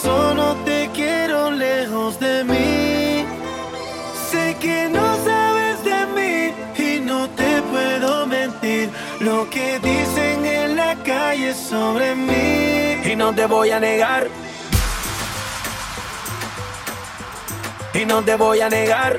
eso no te quiero lejos de mí. Sé que no sabes de mí y no te puedo mentir. Lo que dicen en la calle sobre mí. Y no te voy a negar. Y no te voy a negar.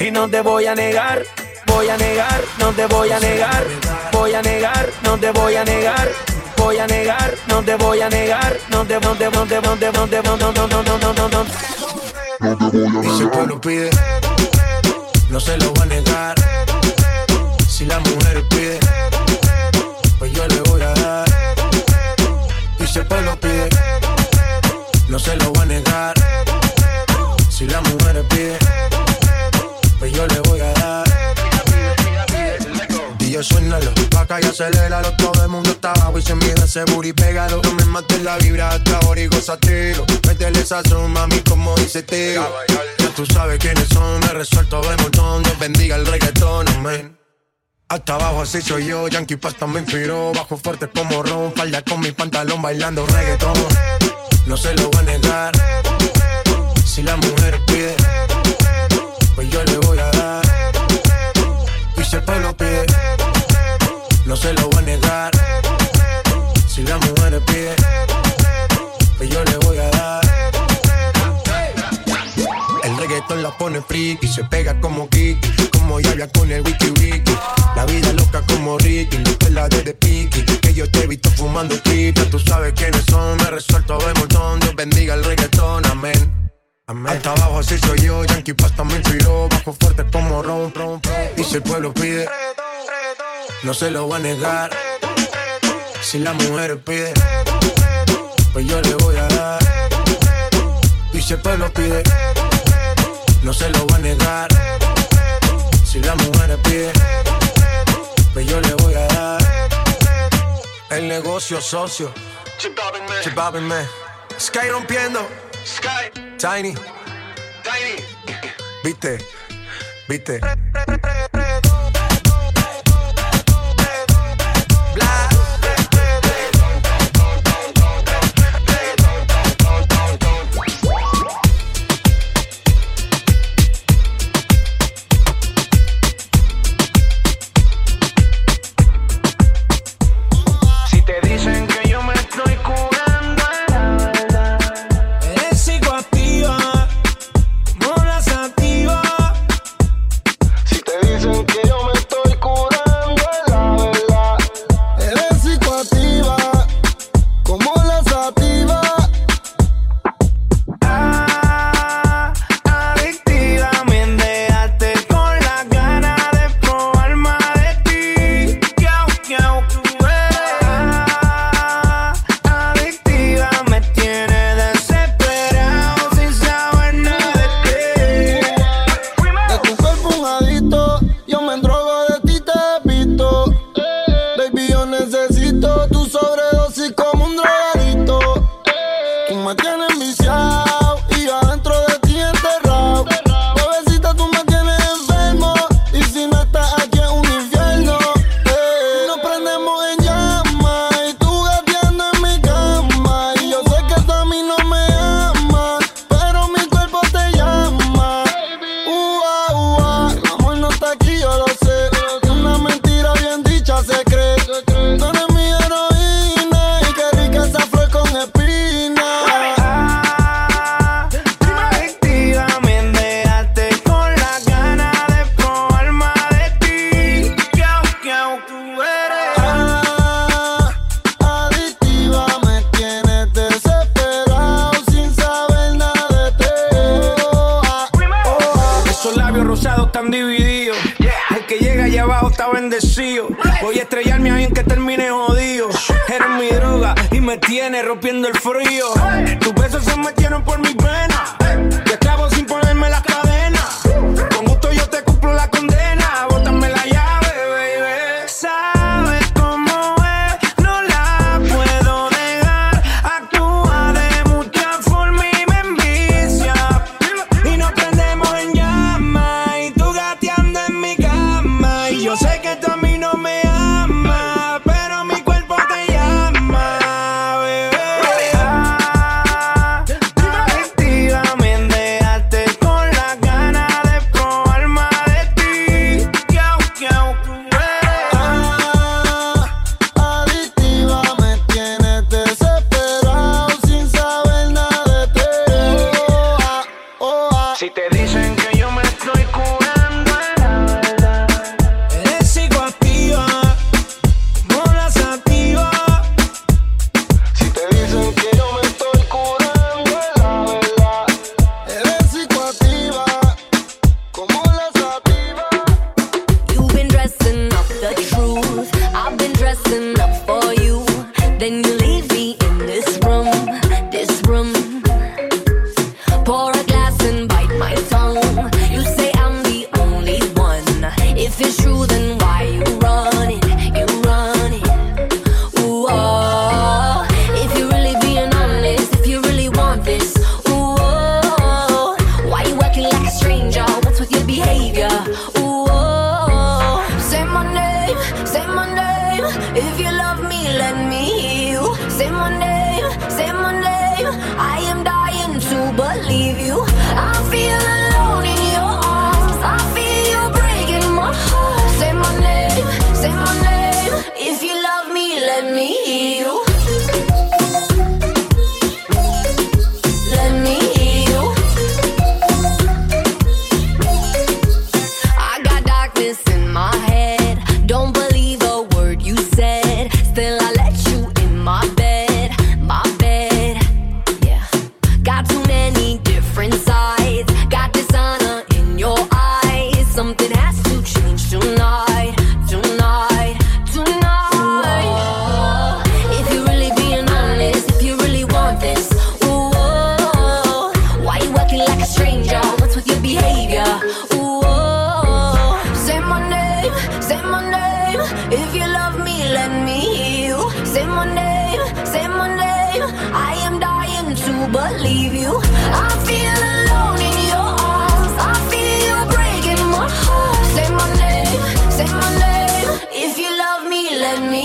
Y no te voy a negar. Voy a negar, no te voy a negar. Voy a negar, no te voy a negar. Voy a negar, no te voy a negar. No te, no te, no te, no te, no te, no, no, no, no, no, no, no. Y si el pueblo pide, no se lo va a negar. Si la mujer pide, ese booty pégalo. No me mates la vibra hasta ahora y gozatelo. Métele esa mami, como dice Teo. Ya tú sabes quiénes son, me resuelto de montón. Dios bendiga el reggaetón, amén. Hasta abajo así soy yo, Yankee Pasta me inspiró Bajo fuerte como Ron, falda con mi pantalón bailando reggaetón No se lo voy a negar Si la mujer pide Pues yo le voy a dar Y si el pueblo pide No se lo voy a negar Si la mujer pide Pues yo le voy a dar el reggaetón la pone friki, se pega como Kiki, como Yaya con el wiki wiki. La vida loca como Ricky, la de Piki, que yo te he visto fumando tripa. Tú sabes quiénes son, me resuelto de montón. Dios bendiga el reggaetón, amén. Amén. Hasta abajo así soy yo, Yankee Pasta me inspiró, bajo fuerte como ron, ron, ron. Y si el pueblo pide, no se lo va a negar. Si la mujer pide, pues yo le voy a dar. Y si el pueblo pide, no se lo va a negar. Si la mujer pide, pues yo le voy a dar. El negocio socio. Chip man. Sky rompiendo. Sky. Tiny. Tiny. Viste. Viste. if you love me, let me hear you. Say my name, say my name. I am dying to believe you. I feel alone in your arms. I feel you breaking my heart. Say my name, say my name. If you love me, let me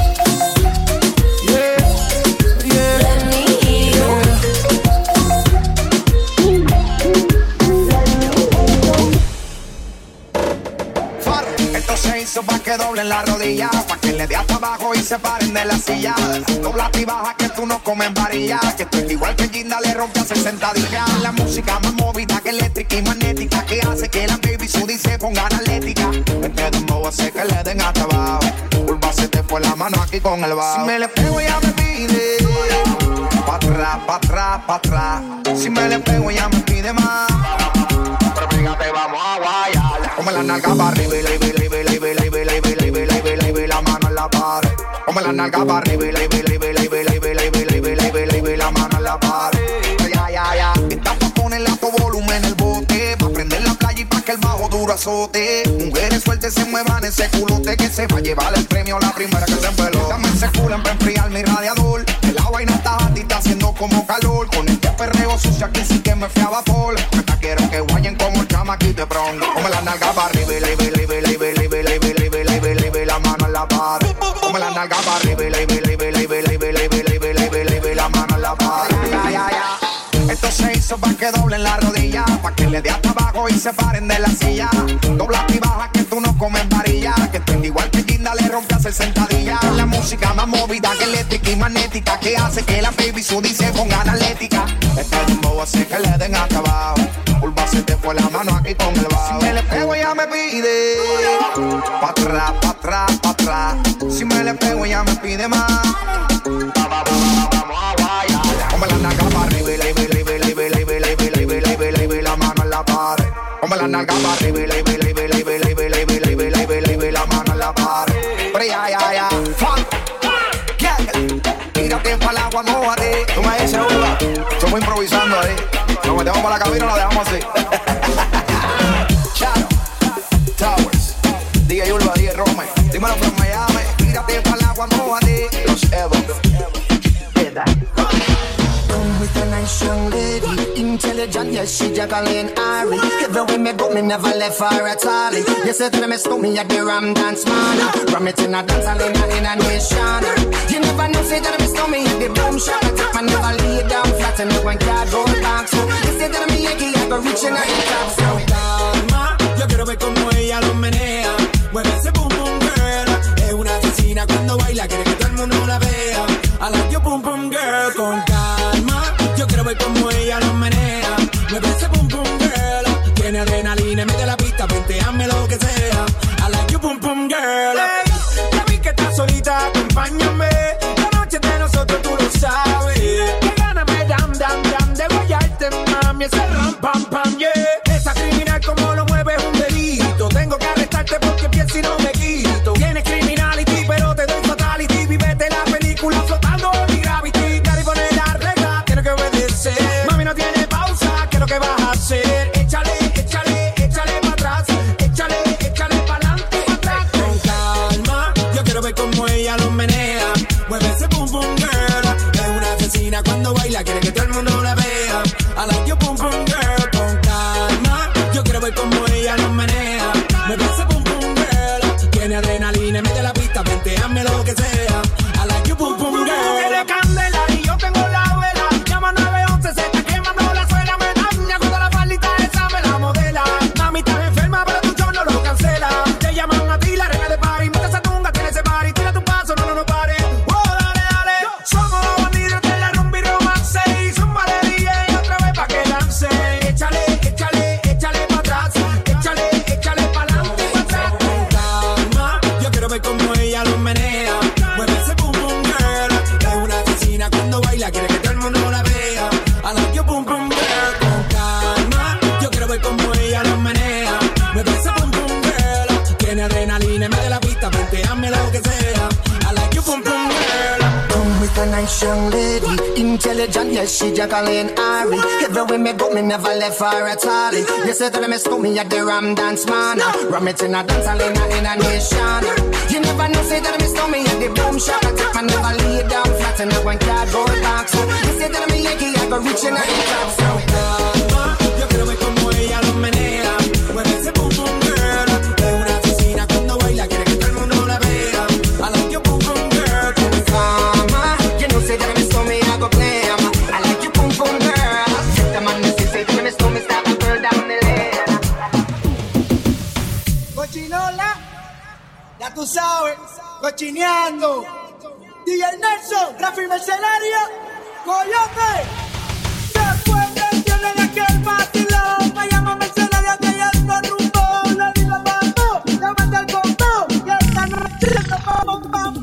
hizo pa' que doblen la rodilla, pa' que le dé hasta abajo y se paren de la silla. Dobla y baja que tú no comes varilla, que tú igual que Ginda le rompe a 60 días. La música más movida que eléctrica y magnética, que hace que la baby Sudi se ponga analética. Este dembow hace que le den hasta abajo, curva se te fue la mano aquí con el bajo. Si me le pego ya me pide, pa' atrás, pa' atrás, pa' atrás. Si me le pego ya me pide más, pero pégate, vamos a guayar. Come la nalga para arriba y la La nalga pa' arriba y la la mano en la pared. Ya, ya, ya. Estás pa' ponerle a tu volumen el bote. Pa' prender la playa y pa' que el bajo duro azote. Mujeres sueltas se muevan ese culote que se va a llevar el premio la primera que se empeló. Dame ese culo para enfriar mi radiador. El agua y no está está haciendo como calor. Con este perreo sucio aquí sí que me fui a vapor. Esta quiero que guayen como el chamaquito de pronto. Come la nalga para arriba, libe, libe, Hizo para que doblen la rodilla, para que le dé hasta abajo y se paren de la silla. Dobla y baja que tú no comes varilla, que tengo igual que Ginda le rompe hacer sentadilla. La música más movida que eléctrica y magnética que hace que la baby Sudi se ponga analética. Este dembow hace que le den hasta abajo. Pulva se te fue la mano aquí con el bajo. Si me le pego ella me pide pa atrás, pa atrás, pa atrás. Si me le pego ella me pide más. La naga para arriba, libre, libre, libre, libre, libre, libre, libre, libre, la mano en la pared. Pero ya, ya, ya. Tírate para el agua, mojate. Tú me dices, Uva. Estamos improvisando ahí. Nos metemos para la cabina y nos dejamos así. Charo. Towers. DJ Urba, DJ Rome. Dímelo intelligent, yes, she Jacqueline Ari. Everywhere me go, me never left her at all. You said to me, stole me at the Ram Dance Man. Ram it in a dance, hall in a, nation. You never know, say that me stole me at the boom shop. I take my never lay down flat in a one cardboard box. You said that me Yankee, I go reaching out the top. So calma, yo quiero ver cómo ella lo menea. Mueve ese boom boom girl. Es una asesina cuando baila, quiere que todo el mundo la girl con calma. Yo quiero ver cómo ella lo menea. Mueve ese boom boom girl. Tiene adrenalina, mete la pista, venteame lo que sea. I like your boom boom girl. Hey, ya vi que estás solita, acompáñame. La noche de nosotros tú lo sabes. Que gana me dam dam dam de guayarte, mami. Ese ram pam pam, yeah. Esa criminal como lo mueve es un delito. Tengo que arrestarte porque Tiene adrenalina, me de la pista, venteame lo que sea. I like your boom boom girl. Come with a nice young lady, intelligent, yes, she Jacqueline Ari. Everywhere me go, me never left her at all. You said that me stole me at the Ram Dance Man. Ram it in a dance, hall in a, nation. You never know, say that me stole me at the boom shop. I take my never lay down flat in a one cardboard box. You said that me Yankee, I go reaching out the top. So calma, yo quiero ya tú sabes, cochineando. DJ Nelson, Rafi Mercenario, Coyote. Después del tiene de aquel vacilón, me llama Mercenario que ya está rumbo. Le digo vamos, le mete el combo, y esta noche nos vamos, vamos.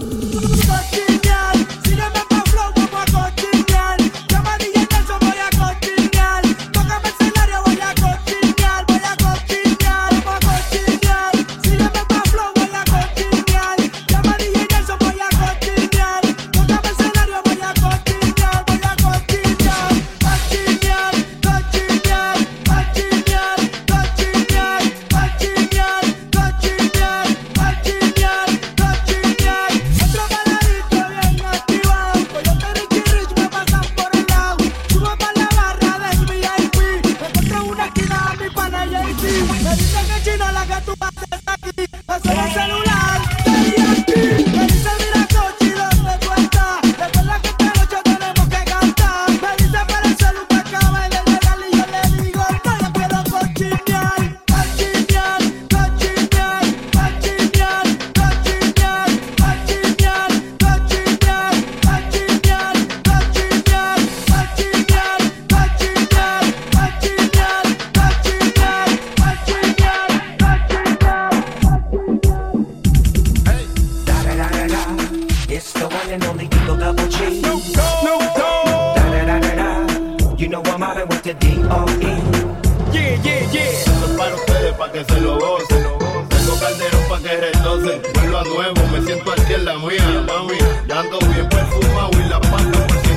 Yeah, yeah, yeah. Esto es para ustedes, para que se lo gocen. Tengo calderón para que retocen. Vuelvo a nuevo, me siento aquí en la mía, mami. Ya ando bien perfumado y la pasta por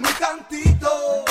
Se le